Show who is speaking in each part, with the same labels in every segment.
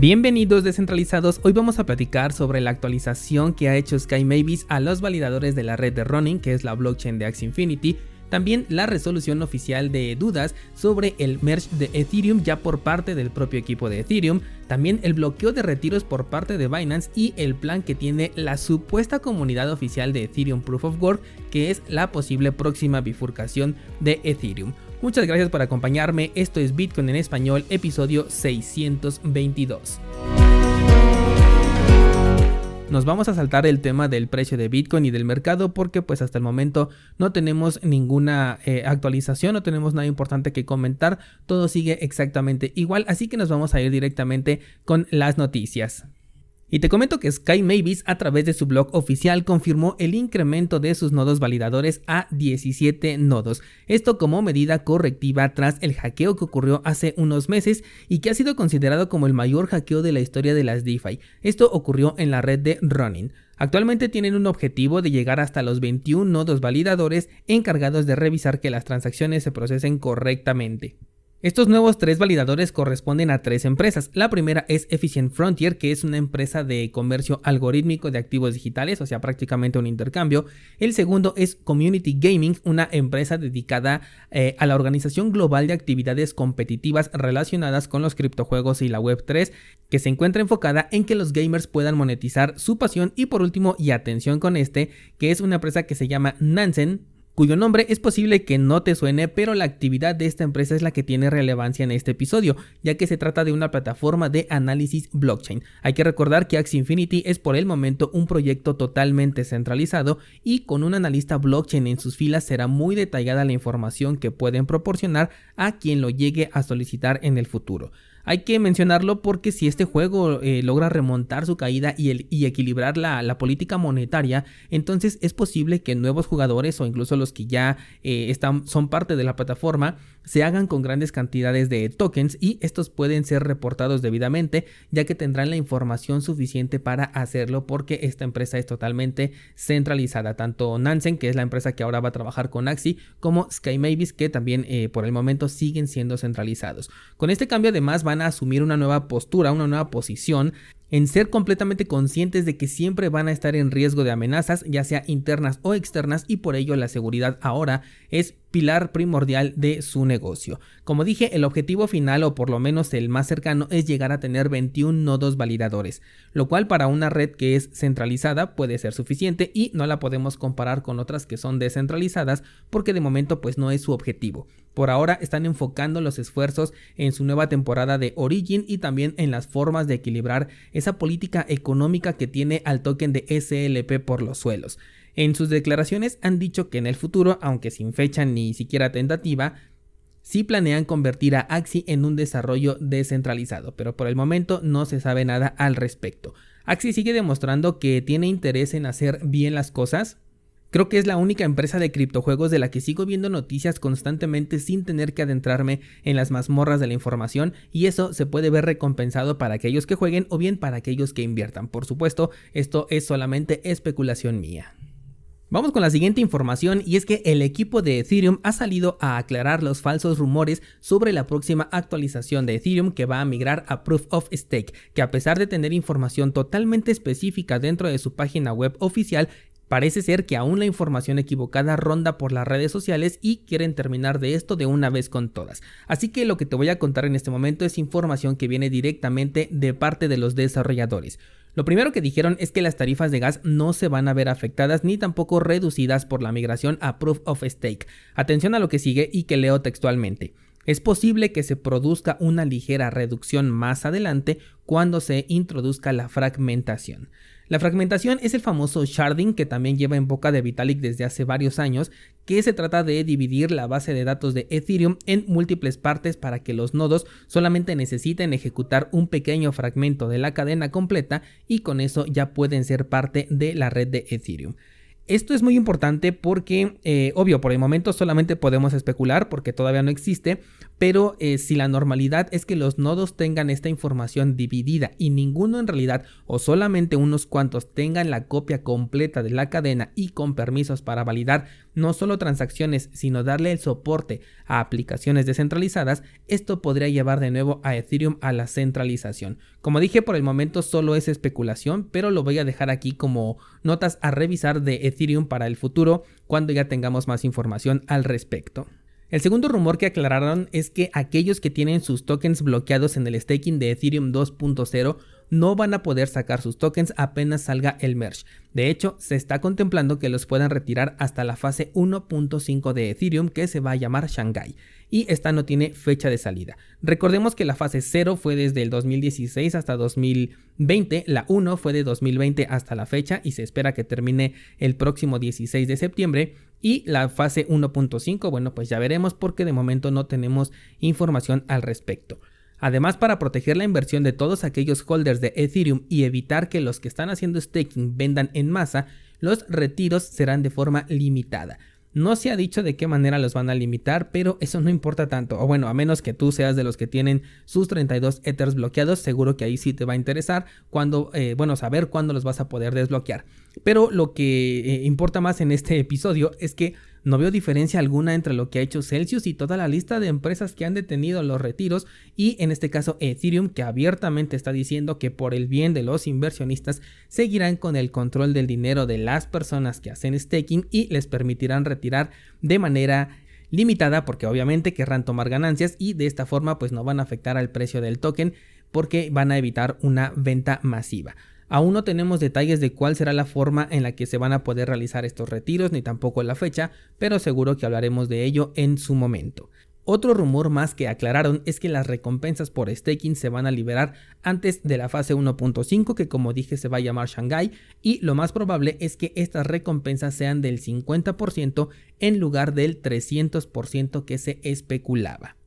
Speaker 1: Bienvenidos descentralizados, hoy vamos a platicar sobre la actualización que ha hecho Sky Mavis a los validadores de la red de Running, que es la blockchain de Axie Infinity, también la resolución oficial de dudas sobre el merge de Ethereum ya por parte del propio equipo de Ethereum, también el bloqueo de retiros por parte de Binance y el plan que tiene la supuesta comunidad oficial de Ethereum Proof of Work, que es la posible próxima bifurcación de Ethereum. Muchas gracias por acompañarme, esto es Bitcoin en español, episodio 622. Nos vamos a saltar el tema del precio de Bitcoin y del mercado porque pues hasta el momento no tenemos ninguna eh, actualización, no tenemos nada importante que comentar, todo sigue exactamente igual, así que nos vamos a ir directamente con las noticias. Y te comento que Sky Mavis a través de su blog oficial confirmó el incremento de sus nodos validadores a 17 nodos. Esto como medida correctiva tras el hackeo que ocurrió hace unos meses y que ha sido considerado como el mayor hackeo de la historia de las DeFi. Esto ocurrió en la red de Running. Actualmente tienen un objetivo de llegar hasta los 21 nodos validadores encargados de revisar que las transacciones se procesen correctamente. Estos nuevos tres validadores corresponden a tres empresas. La primera es Efficient Frontier, que es una empresa de comercio algorítmico de activos digitales, o sea, prácticamente un intercambio. El segundo es Community Gaming, una empresa dedicada eh, a la organización global de actividades competitivas relacionadas con los criptojuegos y la Web3, que se encuentra enfocada en que los gamers puedan monetizar su pasión. Y por último, y atención con este, que es una empresa que se llama Nansen, cuyo nombre es posible que no te suene, pero la actividad de esta empresa es la que tiene relevancia en este episodio, ya que se trata de una plataforma de análisis blockchain. Hay que recordar que Axie Infinity es por el momento un proyecto totalmente centralizado y con un analista blockchain en sus filas será muy detallada la información que pueden proporcionar a quien lo llegue a solicitar en el futuro. Hay que mencionarlo porque si este juego eh, logra remontar su caída y, equilibrar la, política monetaria, entonces es posible que nuevos jugadores o incluso los que ya eh, están, son parte de la plataforma se hagan con grandes cantidades de tokens y estos pueden ser reportados debidamente ya que tendrán la información suficiente para hacerlo porque esta empresa es totalmente centralizada. Tanto Nansen, que es la empresa que ahora va a trabajar con Axi, como Sky Mavis, que también eh, por el momento siguen siendo centralizados. Con este cambio además a asumir una nueva postura, una nueva posición en ser completamente conscientes de que siempre van a estar en riesgo de amenazas, ya sea internas o externas, y por ello la seguridad ahora es pilar primordial de su negocio. Como dije, el objetivo final o por lo menos el más cercano es llegar a tener 21 nodos validadores, lo cual para una red que es centralizada puede ser suficiente y no la podemos comparar con otras que son descentralizadas porque de momento pues no es su objetivo. Por ahora están enfocando los esfuerzos en su nueva temporada de Origin y también en las formas de equilibrar esa política económica que tiene al token de SLP por los suelos. En sus declaraciones han dicho que en el futuro, aunque sin fecha ni siquiera tentativa, sí planean convertir a Axi en un desarrollo descentralizado, pero por el momento no se sabe nada al respecto. Axi sigue demostrando que tiene interés en hacer bien las cosas, Creo que es la única empresa de criptojuegos de la que sigo viendo noticias constantemente sin tener que adentrarme en las mazmorras de la información y eso se puede ver recompensado para aquellos que jueguen o bien para aquellos que inviertan. Por supuesto, esto es solamente especulación mía. Vamos con la siguiente información y es que el equipo de Ethereum ha salido a aclarar los falsos rumores sobre la próxima actualización de Ethereum que va a migrar a Proof of Stake, que a pesar de tener información totalmente específica dentro de su página web oficial, Parece ser que aún la información equivocada ronda por las redes sociales y quieren terminar de esto de una vez con todas. Así que lo que te voy a contar en este momento es información que viene directamente de parte de los desarrolladores. Lo primero que dijeron es que las tarifas de gas no se van a ver afectadas ni tampoco reducidas por la migración a Proof of Stake. Atención a lo que sigue y que leo textualmente. Es posible que se produzca una ligera reducción más adelante cuando se introduzca la fragmentación. La fragmentación es el famoso sharding que también lleva en boca de Vitalik desde hace varios años, que se trata de dividir la base de datos de Ethereum en múltiples partes para que los nodos solamente necesiten ejecutar un pequeño fragmento de la cadena completa y con eso ya pueden ser parte de la red de Ethereum. Esto es muy importante porque, eh, obvio, por el momento solamente podemos especular porque todavía no existe, pero eh, si la normalidad es que los nodos tengan esta información dividida y ninguno en realidad o solamente unos cuantos tengan la copia completa de la cadena y con permisos para validar no solo transacciones sino darle el soporte a aplicaciones descentralizadas, esto podría llevar de nuevo a Ethereum a la centralización. Como dije por el momento solo es especulación, pero lo voy a dejar aquí como notas a revisar de Ethereum para el futuro cuando ya tengamos más información al respecto. El segundo rumor que aclararon es que aquellos que tienen sus tokens bloqueados en el staking de Ethereum 2.0 no van a poder sacar sus tokens apenas salga el merge. De hecho, se está contemplando que los puedan retirar hasta la fase 1.5 de Ethereum que se va a llamar Shanghai y esta no tiene fecha de salida. Recordemos que la fase 0 fue desde el 2016 hasta 2020, la 1 fue de 2020 hasta la fecha y se espera que termine el próximo 16 de septiembre y la fase 1.5, bueno, pues ya veremos porque de momento no tenemos información al respecto. Además, para proteger la inversión de todos aquellos holders de Ethereum y evitar que los que están haciendo staking vendan en masa, los retiros serán de forma limitada. No se ha dicho de qué manera los van a limitar, pero eso no importa tanto. O bueno, a menos que tú seas de los que tienen sus 32 Ethers bloqueados, seguro que ahí sí te va a interesar cuando, eh, bueno, saber cuándo los vas a poder desbloquear. Pero lo que eh, importa más en este episodio es que no veo diferencia alguna entre lo que ha hecho Celsius y toda la lista de empresas que han detenido los retiros y en este caso Ethereum que abiertamente está diciendo que por el bien de los inversionistas seguirán con el control del dinero de las personas que hacen staking y les permitirán retirar de manera limitada porque obviamente querrán tomar ganancias y de esta forma pues no van a afectar al precio del token porque van a evitar una venta masiva. Aún no tenemos detalles de cuál será la forma en la que se van a poder realizar estos retiros ni tampoco la fecha, pero seguro que hablaremos de ello en su momento. Otro rumor más que aclararon es que las recompensas por staking se van a liberar antes de la fase 1.5 que como dije se va a llamar Shanghai y lo más probable es que estas recompensas sean del 50% en lugar del 300% que se especulaba.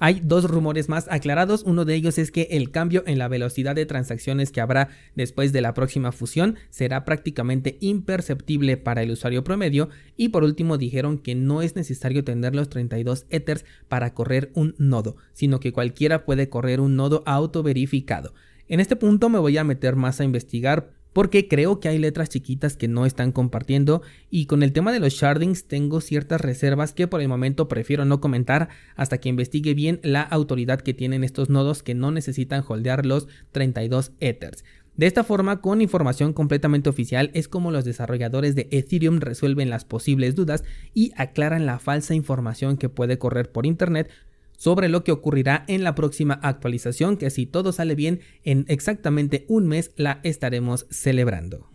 Speaker 1: Hay dos rumores más aclarados, uno de ellos es que el cambio en la velocidad de transacciones que habrá después de la próxima fusión será prácticamente imperceptible para el usuario promedio y por último dijeron que no es necesario tener los 32 Ethers para correr un nodo, sino que cualquiera puede correr un nodo autoverificado. En este punto me voy a meter más a investigar porque creo que hay letras chiquitas que no están compartiendo y con el tema de los shardings tengo ciertas reservas que por el momento prefiero no comentar hasta que investigue bien la autoridad que tienen estos nodos que no necesitan holdear los 32 ethers. De esta forma, con información completamente oficial, es como los desarrolladores de Ethereum resuelven las posibles dudas y aclaran la falsa información que puede correr por Internet sobre lo que ocurrirá en la próxima actualización que si todo sale bien en exactamente un mes la estaremos celebrando.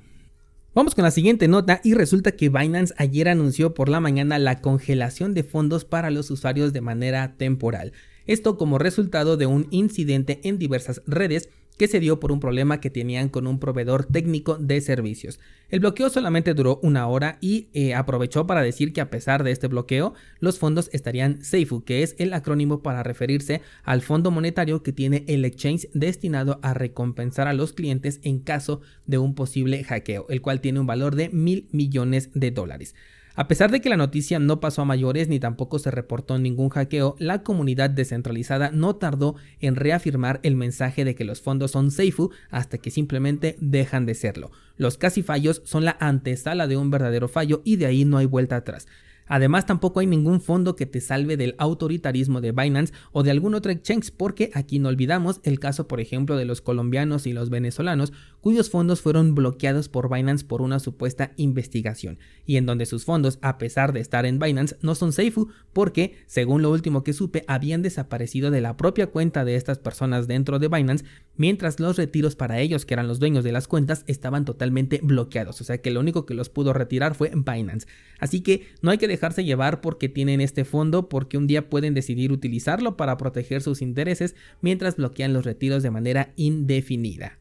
Speaker 1: Vamos con la siguiente nota y resulta que Binance ayer anunció por la mañana la congelación de fondos para los usuarios de manera temporal. Esto como resultado de un incidente en diversas redes que se dio por un problema que tenían con un proveedor técnico de servicios. El bloqueo solamente duró una hora y eh, aprovechó para decir que a pesar de este bloqueo, los fondos estarían SAFU, que es el acrónimo para referirse al fondo monetario que tiene el exchange destinado a recompensar a los clientes en caso de un posible hackeo, el cual tiene un valor de mil millones de dólares. A pesar de que la noticia no pasó a mayores ni tampoco se reportó ningún hackeo, la comunidad descentralizada no tardó en reafirmar el mensaje de que los fondos son Seifu hasta que simplemente dejan de serlo. Los casi fallos son la antesala de un verdadero fallo y de ahí no hay vuelta atrás. Además, tampoco hay ningún fondo que te salve del autoritarismo de Binance o de algún otro exchange, porque aquí no olvidamos el caso, por ejemplo, de los colombianos y los venezolanos, cuyos fondos fueron bloqueados por Binance por una supuesta investigación, y en donde sus fondos, a pesar de estar en Binance, no son Seifu, porque, según lo último que supe, habían desaparecido de la propia cuenta de estas personas dentro de Binance, mientras los retiros para ellos, que eran los dueños de las cuentas, estaban totalmente bloqueados, o sea que lo único que los pudo retirar fue Binance. Así que no hay que dejarse llevar porque tienen este fondo, porque un día pueden decidir utilizarlo para proteger sus intereses mientras bloquean los retiros de manera indefinida.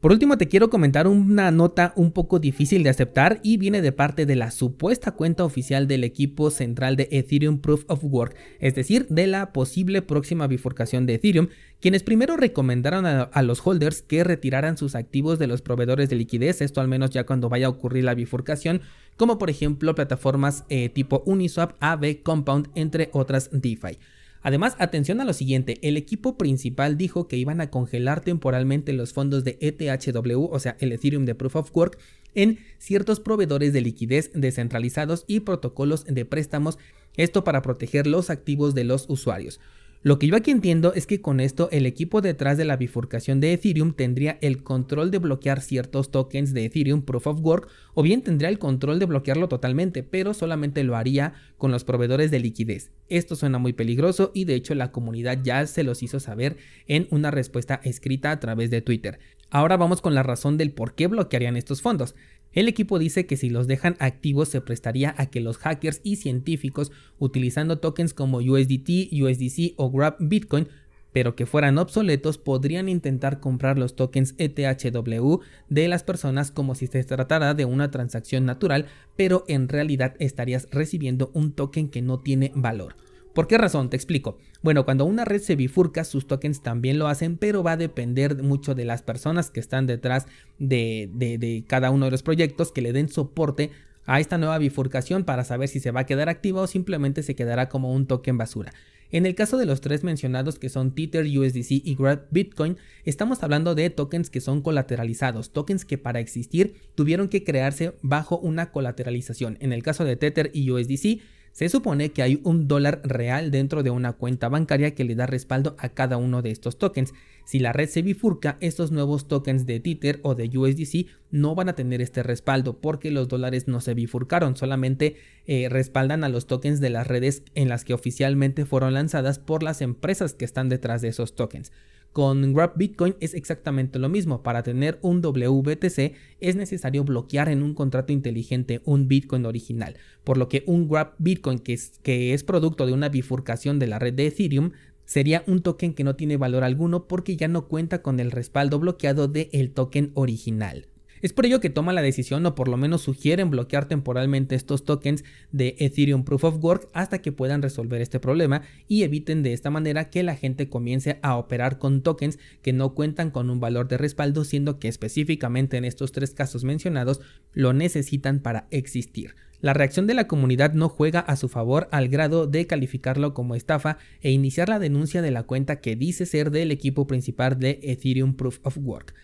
Speaker 1: Por último, te quiero comentar una nota un poco difícil de aceptar y viene de parte de la supuesta cuenta oficial del equipo central de Ethereum Proof of Work, es decir, de la posible próxima bifurcación de Ethereum, quienes primero recomendaron a, los holders que retiraran sus activos de los proveedores de liquidez, esto al menos ya cuando vaya a ocurrir la bifurcación, como por ejemplo plataformas eh, tipo Uniswap, AB, Compound, entre otras DeFi. Además, atención a lo siguiente, el equipo principal dijo que iban a congelar temporalmente los fondos de ETHW, o sea, el Ethereum de Proof of Work, en ciertos proveedores de liquidez descentralizados y protocolos de préstamos, esto para proteger los activos de los usuarios. Lo que yo aquí entiendo es que con esto el equipo detrás de la bifurcación de Ethereum tendría el control de bloquear ciertos tokens de Ethereum Proof of Work o bien tendría el control de bloquearlo totalmente, pero solamente lo haría con los proveedores de liquidez. Esto suena muy peligroso y de hecho la comunidad ya se los hizo saber en una respuesta escrita a través de Twitter. Ahora vamos con la razón del por qué bloquearían estos fondos. El equipo dice que si los dejan activos se prestaría a que los hackers y científicos utilizando tokens como USDT, USDC o Grab Bitcoin pero que fueran obsoletos podrían intentar comprar los tokens ETHW de las personas como si se tratara de una transacción natural, pero en realidad estarías recibiendo un token que no tiene valor. ¿Por qué razón? Te explico. Bueno, cuando una red se bifurca, sus tokens también lo hacen, pero va a depender mucho de las personas que están detrás de, cada uno de los proyectos que le den soporte a esta nueva bifurcación para saber si se va a quedar activa o simplemente se quedará como un token basura. En el caso de los tres mencionados que son Tether, USDC y Grab Bitcoin, estamos hablando de tokens que son colateralizados, tokens que para existir tuvieron que crearse bajo una colateralización. En el caso de Tether y USDC, se supone que hay un dólar real dentro de una cuenta bancaria que le da respaldo a cada uno de estos tokens. Si la red se bifurca, estos nuevos tokens de Tether o de USDC no van a tener este respaldo porque los dólares no se bifurcaron, solamente eh, respaldan a los tokens de las redes en las que oficialmente fueron lanzadas por las empresas que están detrás de esos tokens. Con Grab Bitcoin es exactamente lo mismo. Para tener un WBTC es necesario bloquear en un contrato inteligente un Bitcoin original, por lo que un Grab Bitcoin que es, producto de una bifurcación de la red de Ethereum sería un token que no tiene valor alguno porque ya no cuenta con el respaldo bloqueado del token original. Es por ello que toma la decisión o por lo menos sugieren bloquear temporalmente estos tokens de Ethereum Proof of Work hasta que puedan resolver este problema y eviten de esta manera que la gente comience a operar con tokens que no cuentan con un valor de respaldo siendo que específicamente en estos tres casos mencionados lo necesitan para existir. La reacción de la comunidad no juega a su favor al grado de calificarlo como estafa e iniciar la denuncia de la cuenta que dice ser del equipo principal de Ethereum Proof of Work.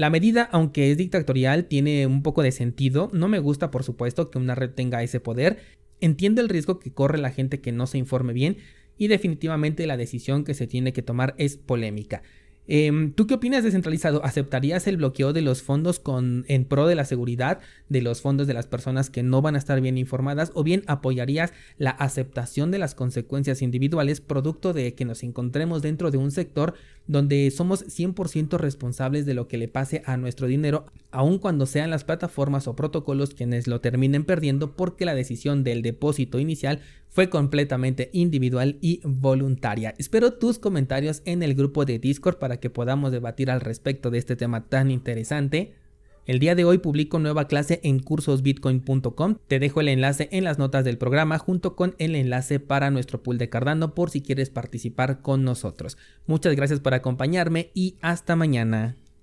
Speaker 1: La medida, aunque es dictatorial, tiene un poco de sentido. No me gusta, por supuesto, que una red tenga ese poder. Entiendo el riesgo que corre la gente que no se informe bien y definitivamente la decisión que se tiene que tomar es polémica. Em, ¿Tú qué opinas descentralizado? ¿Aceptarías el bloqueo de los fondos con, en pro de la seguridad de los fondos de las personas que no van a estar bien informadas? ¿O bien apoyarías la aceptación de las consecuencias individuales producto de que nos encontremos dentro de un sector donde somos 100% responsables de lo que le pase a nuestro dinero, aun cuando sean las plataformas o protocolos quienes lo terminen perdiendo porque la decisión del depósito inicial fue completamente individual y voluntaria. Espero tus comentarios en el grupo de Discord para que podamos debatir al respecto de este tema tan interesante. El día de hoy publico nueva clase en cursosbitcoin.com. Te dejo el enlace en las notas del programa junto con el enlace para nuestro pool de Cardano por si quieres participar con nosotros. Muchas gracias por acompañarme y hasta mañana.